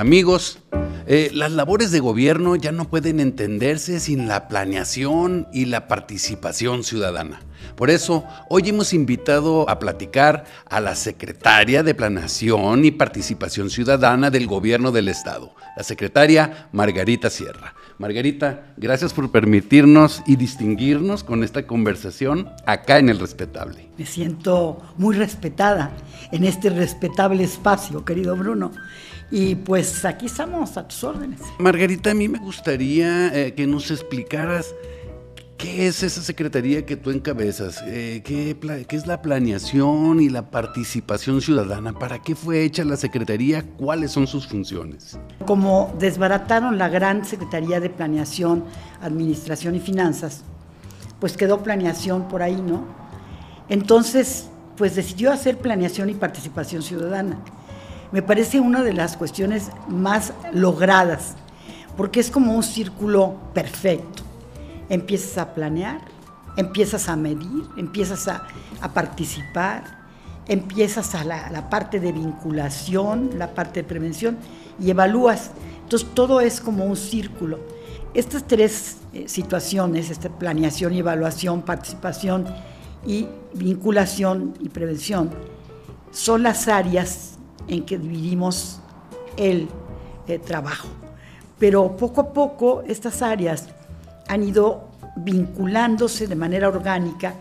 Amigos, eh, las labores de gobierno ya no pueden entenderse sin la planeación y la participación ciudadana. Por eso, hoy hemos invitado a platicar a la secretaria de Planeación y Participación Ciudadana del Gobierno del Estado, la secretaria Margarita Sierra. Margarita, gracias por permitirnos y distinguirnos con esta conversación acá en el Respetable. Me siento muy respetada en este respetable espacio, querido Bruno. Y pues aquí estamos a tus órdenes. Margarita, a mí me gustaría eh, que nos explicaras ¿Qué es esa secretaría que tú encabezas? Eh, ¿qué, es la planeación y la participación ciudadana? ¿Para qué fue hecha la secretaría? ¿Cuáles son sus funciones? Como desbarataron la gran Secretaría de Planeación, Administración y Finanzas, pues quedó planeación por ahí, ¿no? Entonces, pues decidió hacer planeación y participación ciudadana. Me parece una de las cuestiones más logradas, porque es como un círculo perfecto empiezas a planear, empiezas a medir, empiezas a, participar, empiezas a la, parte de vinculación, la parte de prevención y evalúas. Entonces todo es como un círculo. Estas tres eh, situaciones, esta planeación y evaluación, participación y vinculación y prevención, son las áreas en que dividimos el eh, trabajo. Pero poco a poco estas áreas han ido vinculándose de manera orgánica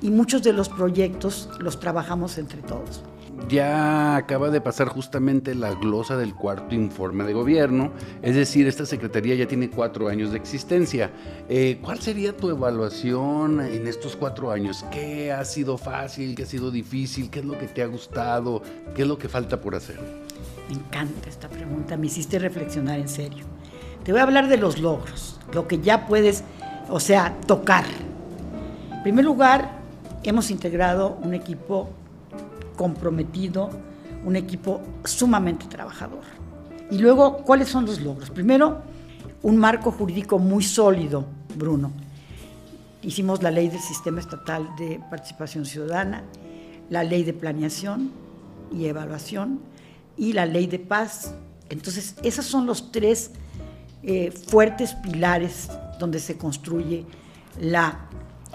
y muchos de los proyectos los trabajamos entre todos. Ya acaba de pasar justamente la glosa del cuarto informe de gobierno, es decir, esta Secretaría ya tiene cuatro años de existencia. Eh, ¿Cuál sería tu evaluación en estos cuatro años? ¿Qué ha sido fácil? ¿Qué ha sido difícil? ¿Qué es lo que te ha gustado? ¿Qué es lo que falta por hacer? Me encanta esta pregunta, me hiciste reflexionar en serio. Te voy a hablar de los logros, lo que ya puedes, o sea, tocar. En primer lugar, hemos integrado un equipo comprometido, un equipo sumamente trabajador. Y luego, ¿cuáles son los logros? Primero, un marco jurídico muy sólido, Bruno. Hicimos la ley del Sistema Estatal de Participación Ciudadana, la ley de planeación y evaluación y la ley de paz. Entonces, esos son los tres eh, fuertes pilares donde se construye la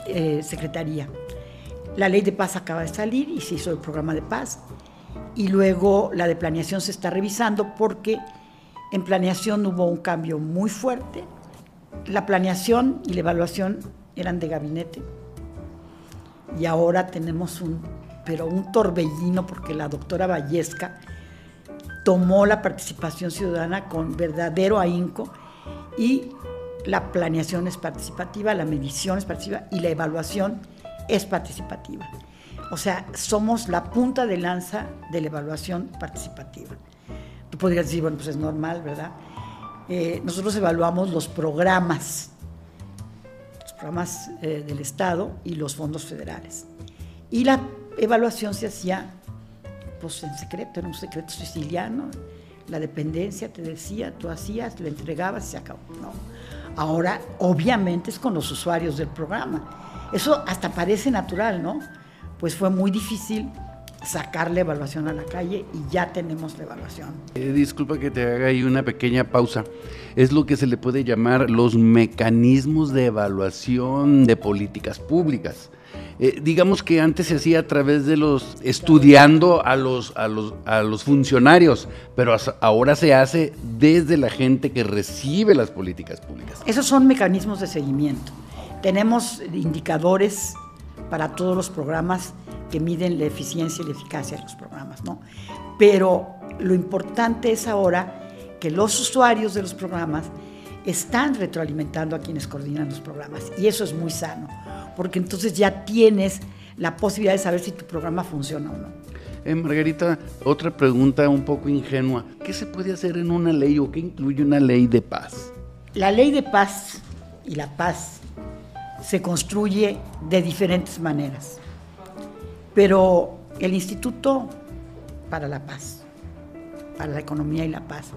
eh, Secretaría. La ley de paz acaba de salir y se hizo el programa de paz. Y luego la de planeación se está revisando porque en planeación hubo un cambio muy fuerte. La planeación y la evaluación eran de gabinete. Y ahora tenemos un, pero un torbellino porque la doctora Vallesca tomó la participación ciudadana con verdadero ahínco y la planeación es participativa, la medición es participativa y la evaluación es participativa. O sea, somos la punta de lanza de la evaluación participativa. Tú podrías decir, bueno, pues es normal, ¿verdad? Eh, nosotros evaluamos los programas, los programas eh, del Estado y los fondos federales. Y la evaluación se hacía pues en secreto, en un secreto siciliano. La dependencia te decía, tú hacías, lo entregabas y se acabó. No. Ahora, obviamente, es con los usuarios del programa. Eso hasta parece natural, ¿no? Pues fue muy difícil sacar la evaluación a la calle y ya tenemos la evaluación. Eh, disculpa que te haga ahí una pequeña pausa. Es lo que se le puede llamar los mecanismos de evaluación de políticas públicas. Eh, digamos que antes se hacía a través de los estudiando a los, a los, a los funcionarios, pero ahora se hace desde la gente que recibe las políticas públicas. Esos son mecanismos de seguimiento. Tenemos indicadores para todos los programas que miden la eficiencia y la eficacia de los programas, ¿no? Pero lo importante es ahora que los usuarios de los programas están retroalimentando a quienes coordinan los programas y eso es muy sano porque entonces ya tienes la posibilidad de saber si tu programa funciona o no. Eh, Margarita, otra pregunta un poco ingenua. ¿Qué se puede hacer en una ley o qué incluye una ley de paz? La ley de paz y la paz se construye de diferentes maneras, pero el Instituto para la Paz, para la Economía y la Paz,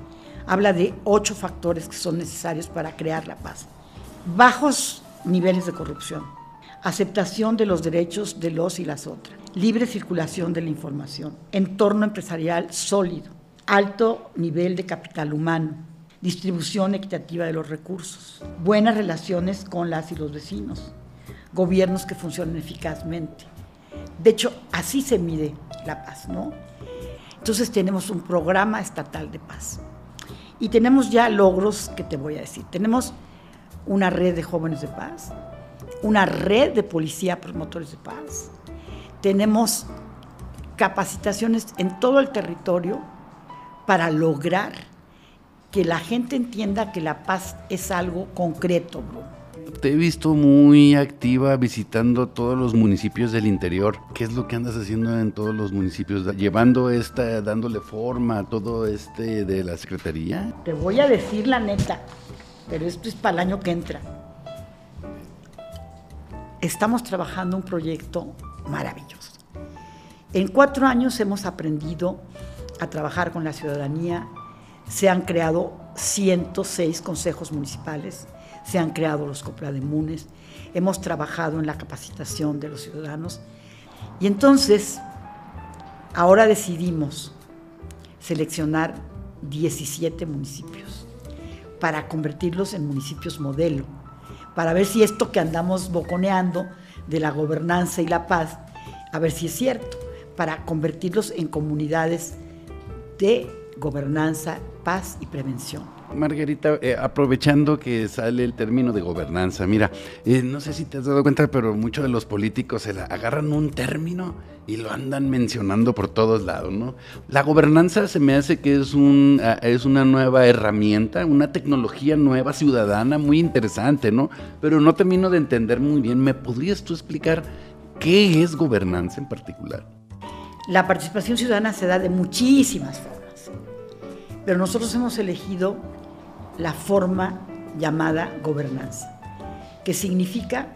habla de ocho factores que son necesarios para crear la paz. Bajos niveles de corrupción, aceptación de los derechos de los y las otras, libre circulación de la información, entorno empresarial sólido, alto nivel de capital humano, distribución equitativa de los recursos, buenas relaciones con las y los vecinos, gobiernos que funcionen eficazmente. De hecho, así se mide la paz, ¿no? Entonces tenemos un programa estatal de paz. Y tenemos ya logros que te voy a decir. Tenemos una red de jóvenes de paz, una red de policía promotores de paz. Tenemos capacitaciones en todo el territorio para lograr que la gente entienda que la paz es algo concreto, bro te he visto muy activa visitando todos los municipios del interior. ¿Qué es lo que andas haciendo en todos los municipios? Llevando esta, dándole forma a todo este de la Secretaría. Te voy a decir la neta, pero esto es para el año que entra. Estamos trabajando un proyecto maravilloso. En cuatro años hemos aprendido a trabajar con la ciudadanía. Se han creado 106 consejos municipales se han creado los coprademunes, hemos trabajado en la capacitación de los ciudadanos y entonces ahora decidimos seleccionar 17 municipios para convertirlos en municipios modelo, para ver si esto que andamos boconeando de la gobernanza y la paz, a ver si es cierto, para convertirlos en comunidades de gobernanza, paz y prevención. Margarita, eh, aprovechando que sale el término de gobernanza, mira, eh, no sé si te has dado cuenta, pero muchos de los políticos se agarran un término y lo andan mencionando por todos lados, ¿no? La gobernanza se me hace que es, un, ah, es una nueva herramienta, una tecnología nueva ciudadana muy interesante, ¿no? Pero no termino de entender muy bien. ¿Me podrías tú explicar qué es gobernanza en particular? La participación ciudadana se da de muchísimas formas pero nosotros hemos elegido la forma llamada gobernanza, que significa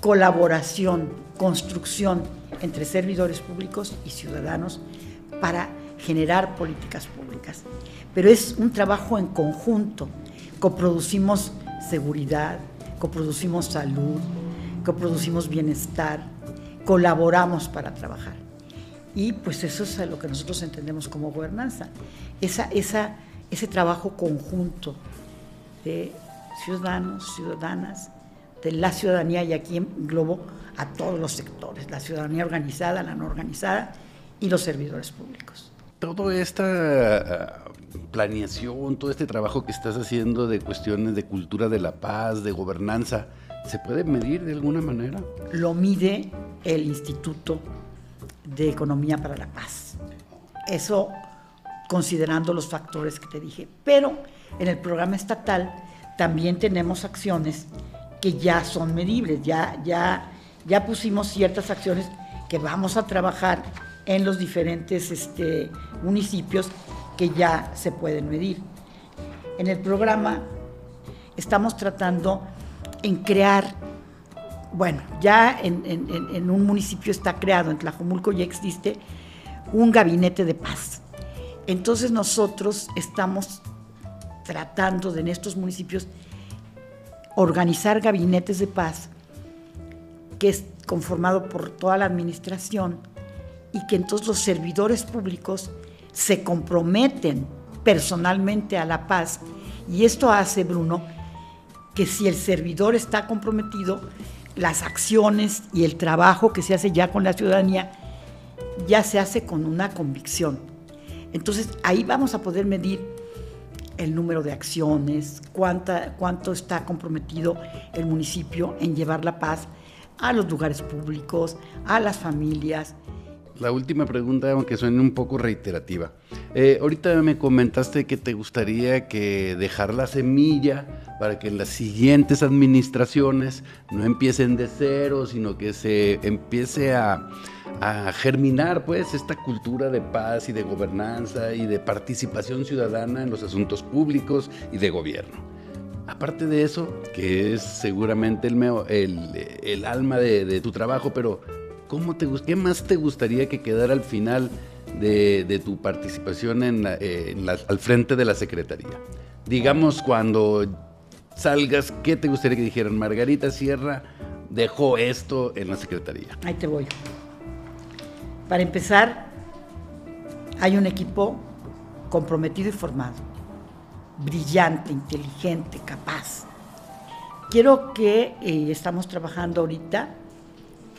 colaboración, construcción entre servidores públicos y ciudadanos para generar políticas públicas. Pero es un trabajo en conjunto. Coproducimos seguridad, coproducimos salud, coproducimos bienestar, colaboramos para trabajar. Y pues eso es lo que nosotros entendemos como gobernanza, esa, esa, ese trabajo conjunto de ciudadanos, ciudadanas, de la ciudadanía y aquí en globo a todos los sectores, la ciudadanía organizada, la no organizada y los servidores públicos. Toda esta ah, planeación, todo este trabajo que estás haciendo de cuestiones de cultura de la paz, de gobernanza, ¿se puede medir de alguna manera? Lo mide el Instituto de Economía para la Paz. Eso considerando los factores que te dije. Pero en el programa estatal también tenemos acciones que ya son medibles, ya, ya, ya pusimos ciertas acciones que vamos a trabajar en los diferentes este, municipios que ya se pueden medir. En el programa estamos tratando en crear, bueno, ya en, un municipio está creado, en Tlajomulco ya existe un gabinete de paz. Entonces nosotros estamos tratando de en estos municipios organizar gabinetes de paz que es conformado por toda la administración y que entonces los servidores públicos se comprometen personalmente a la paz. Y esto hace, Bruno, que si el servidor está comprometido, las acciones y el trabajo que se hace ya con la ciudadanía ya se hace con una convicción. Entonces ahí vamos a poder medir el número de acciones, cuánta, cuánto está comprometido el municipio en llevar la paz a los lugares públicos, a las familias. La última pregunta, aunque suene un poco reiterativa. Eh, ahorita me comentaste que te gustaría que dejar la semilla para que las siguientes administraciones no empiecen de cero, sino que se empiece a, a germinar pues esta cultura de paz y de gobernanza y de participación ciudadana en los asuntos públicos y de gobierno. Aparte de eso, que es seguramente el, el, alma de, tu trabajo, pero ¿cómo te, ¿qué más te gustaría que quedara al final de, tu participación en al frente de la Secretaría? Digamos, cuando salgas, ¿qué te gustaría que dijeran? Margarita Sierra dejó esto en la Secretaría. Ahí te voy. Para empezar, hay un equipo comprometido y formado, brillante, inteligente, capaz. Quiero que eh, estamos trabajando ahorita,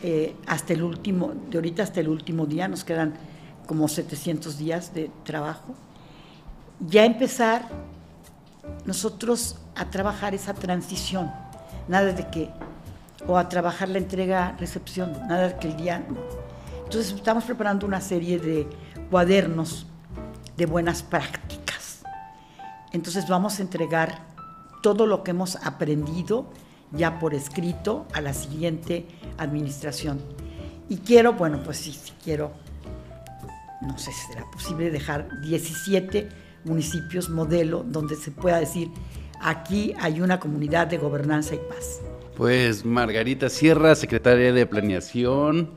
eh, hasta el último, de ahorita hasta el último día, nos quedan como 700 días de trabajo, ya empezar nosotros a trabajar esa transición, nada de que, o a trabajar la entrega-recepción, nada de que el día... Entonces estamos preparando una serie de cuadernos de buenas prácticas. Entonces vamos a entregar todo lo que hemos aprendido ya por escrito a la siguiente administración. Y quiero, bueno, pues sí, sí quiero, no sé si será posible dejar 17 municipios modelo donde se pueda decir, aquí hay una comunidad de gobernanza y paz. Pues Margarita Sierra, secretaria de Planeación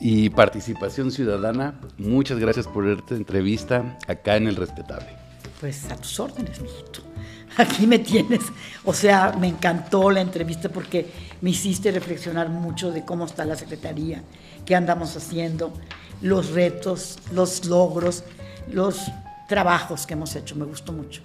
y Participación Ciudadana, muchas gracias por esta entrevista acá en El Respetable. Pues a tus órdenes, mijito. Aquí me tienes. O sea, me encantó la entrevista porque me hiciste reflexionar mucho de cómo está la Secretaría, qué andamos haciendo, los retos, los logros, los trabajos que hemos hecho. Me gustó mucho.